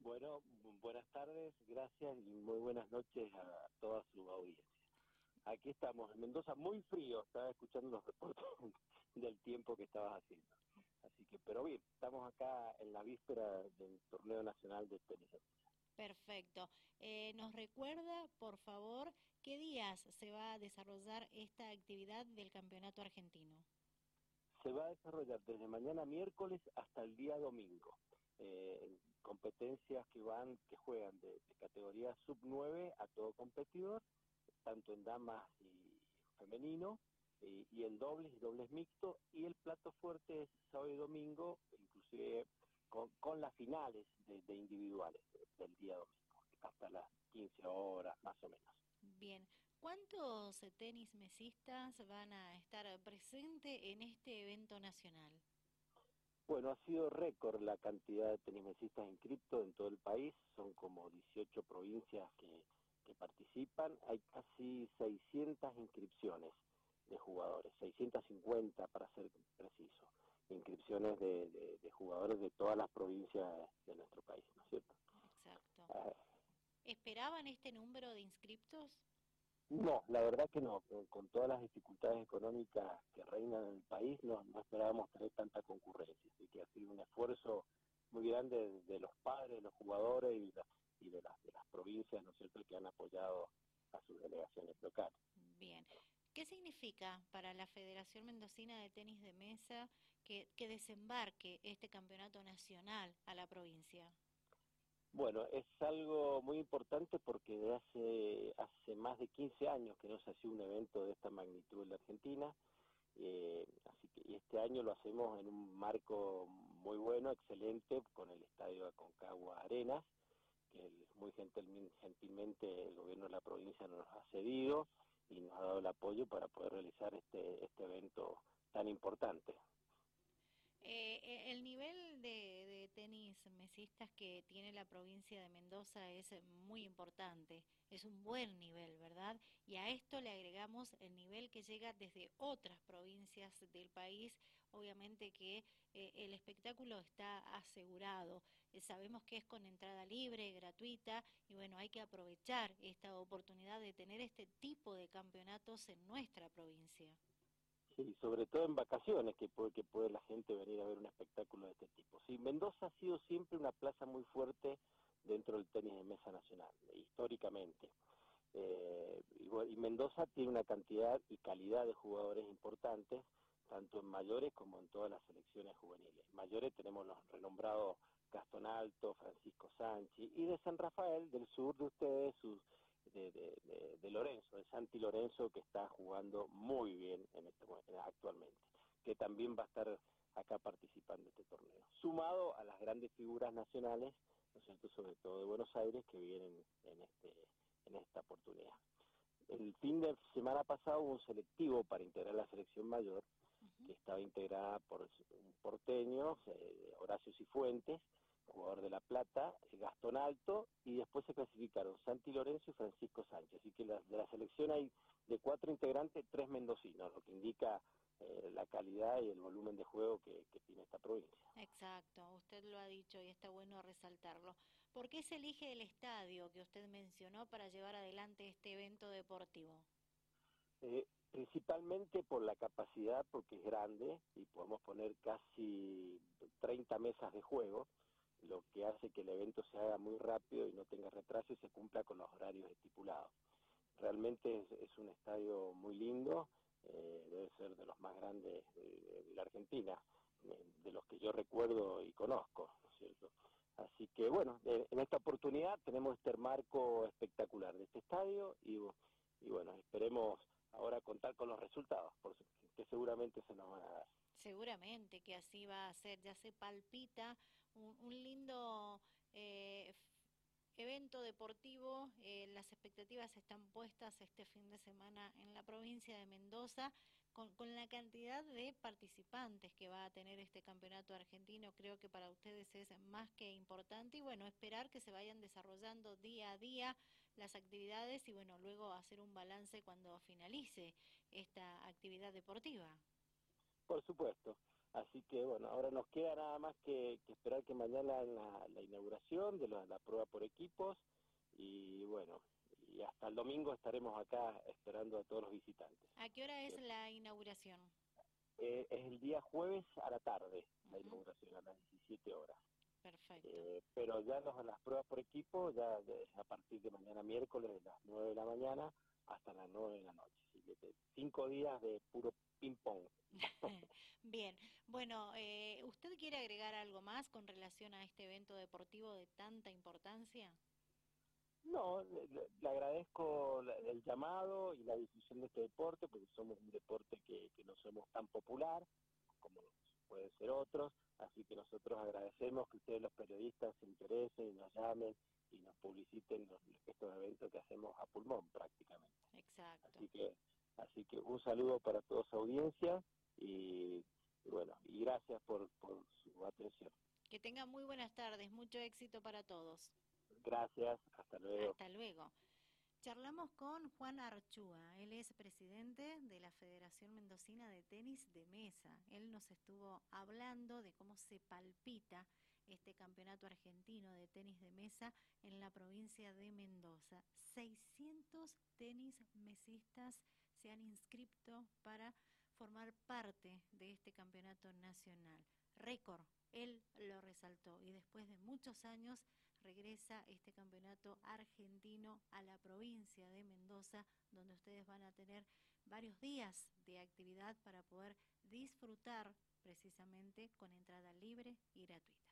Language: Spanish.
Bueno, buenas tardes, gracias y muy buenas noches a toda su audiencia. Aquí estamos en Mendoza, muy frío, estaba escuchando los reportes del tiempo que estabas haciendo. Así que, pero bien, estamos acá en la víspera del torneo nacional de tenis. Perfecto. Eh, ¿Nos recuerda, por favor, qué días se va a desarrollar esta actividad del Campeonato Argentino? Se va a desarrollar desde mañana miércoles hasta el día domingo. Eh, competencias que van, que juegan de, categoría sub 9 a todo competidor, tanto en damas y femenino, y, en dobles y dobles mixto, y el plato fuerte es sábado y domingo, inclusive con, las finales de, individuales del día domingo, hasta las 15 horas más o menos. Bien, ¿cuántos tenis mesistas van a estar presentes en este evento nacional? Bueno, ha sido récord la cantidad de tenismesistas inscritos en todo el país, son como 18 provincias que, participan, hay casi 600 inscripciones de jugadores, 650 para ser preciso, inscripciones de, jugadores de todas las provincias de nuestro país, ¿no es cierto? Exacto. ¿Esperaban este número de inscriptos? No, la verdad que no. Con, todas las dificultades económicas que reinan en el país, no, esperábamos tener tanta concurrencia. Así que ha sido un esfuerzo muy grande de, los padres, de los jugadores y, de, las, de las provincias, ¿no es cierto?, que han apoyado a sus delegaciones locales. Bien. ¿Qué significa para la Federación Mendocina de Tenis de Mesa que desembarque este campeonato nacional a la provincia? Bueno, es algo muy importante porque hace, hace más de 15 años que no se hacía un evento de esta magnitud en la Argentina, eh, así que y este año lo hacemos en un marco muy bueno, excelente, con el estadio Aconcagua Arenas, que muy gentilmente el gobierno de la provincia nos ha cedido y nos ha dado el apoyo para poder realizar este, este evento tan importante. Eh, eh, el nivel de, tenis mesistas que tiene la provincia de Mendoza es muy importante, es un buen nivel, ¿verdad? Y a esto le agregamos el nivel que llega desde otras provincias del país, obviamente que eh, el espectáculo está asegurado, sabemos que es con entrada libre, gratuita, y bueno, hay que aprovechar esta oportunidad de tener este tipo de campeonatos en nuestra provincia. Sí, sobre todo en vacaciones, que puede, que puede la gente venir a ver un espectáculo de este tipo. Sí, Mendoza ha sido siempre una plaza muy fuerte dentro del tenis de mesa nacional, históricamente. Eh, y, Mendoza tiene una cantidad y calidad de jugadores importantes, tanto en mayores como en todas las selecciones juveniles. En mayores tenemos los renombrados Gastón Alto, Francisco Sánchez, y de San Rafael, del sur de ustedes, sus de, de, Lorenzo, de Santi Lorenzo, que está jugando muy bien en este, actualmente, que también va a estar acá participando en este torneo. Sumado a las grandes figuras nacionales, ¿no es cierto?, sobre todo de Buenos Aires, que vienen en, este, en esta oportunidad. El fin de semana pasado hubo un selectivo para integrar la selección mayor, que estaba integrada por un porteño, eh, Horacio Cifuentes, jugador de La Plata, eh, Gastón Alto, y después se clasificaron Santi Lorenzo y Francisco Sánchez. Así que de la selección hay de cuatro integrantes, tres mendocinos, lo que indica eh, la calidad y el volumen de juego que, tiene esta provincia. Exacto, usted lo ha dicho y está bueno resaltarlo. ¿Por qué se elige el estadio que usted mencionó para llevar adelante este evento deportivo? Eh, principalmente por la capacidad, porque es grande y podemos poner casi 30 mesas de juego lo que hace que el evento se haga muy rápido y no tenga retraso y se cumpla con los horarios estipulados. Realmente es, un estadio muy lindo, eh, debe ser de los más grandes de, la Argentina, de los que yo recuerdo y conozco, ¿no cierto? Así que bueno, en esta oportunidad tenemos este marco espectacular de este estadio y, y bueno, esperemos ahora contar con los resultados, que seguramente se nos van a dar. Seguramente que así va a ser, ya se palpita un, lindo eh, evento deportivo, eh, las expectativas están puestas este fin de semana en la provincia de Mendoza, con, con, la cantidad de participantes que va a tener este campeonato argentino, creo que para ustedes es más que importante y bueno, esperar que se vayan desarrollando día a día las actividades y bueno, luego hacer un balance cuando finalice esta actividad deportiva. Por supuesto. Así que bueno, ahora nos queda nada más que, esperar que mañana la, la inauguración de la, prueba por equipos y bueno, y hasta el domingo estaremos acá esperando a todos los visitantes. ¿A qué hora es la inauguración? Eh, es el día jueves a la tarde, la inauguración, a las 17 horas. Perfecto. Eh, pero ya los, las pruebas por equipo, ya a partir de mañana miércoles, de las 9 de la mañana hasta las 9 de la noche. Cinco días de puro ping-pong. Bien, bueno, eh, ¿usted quiere agregar algo más con relación a este evento deportivo de tanta importancia? No, le, agradezco el llamado y la difusión de este deporte, porque somos un deporte que, que no somos tan popular como pueden ser otros, así que nosotros agradecemos que ustedes los periodistas se interesen y nos llamen y nos publiciten los, estos eventos que hacemos a pulmón prácticamente. Exacto. Así que, así que un saludo para toda su audiencia y, bueno, y gracias por, por su atención. Que tengan muy buenas tardes, mucho éxito para todos. Gracias, hasta luego. Hasta luego. Charlamos con Juan Archúa, él es presidente de la Federación Mendocina de Tenis de Mesa. Él nos estuvo hablando de cómo se palpita este campeonato argentino de tenis de mesa en la provincia de Mendoza. 600 tenis mesistas se han inscrito para formar parte de este campeonato nacional. Récord, él lo resaltó y después de muchos años regresa este campeonato argentino a la provincia de Mendoza, donde ustedes van a tener varios días de actividad para poder disfrutar precisamente con entrada libre y gratuita.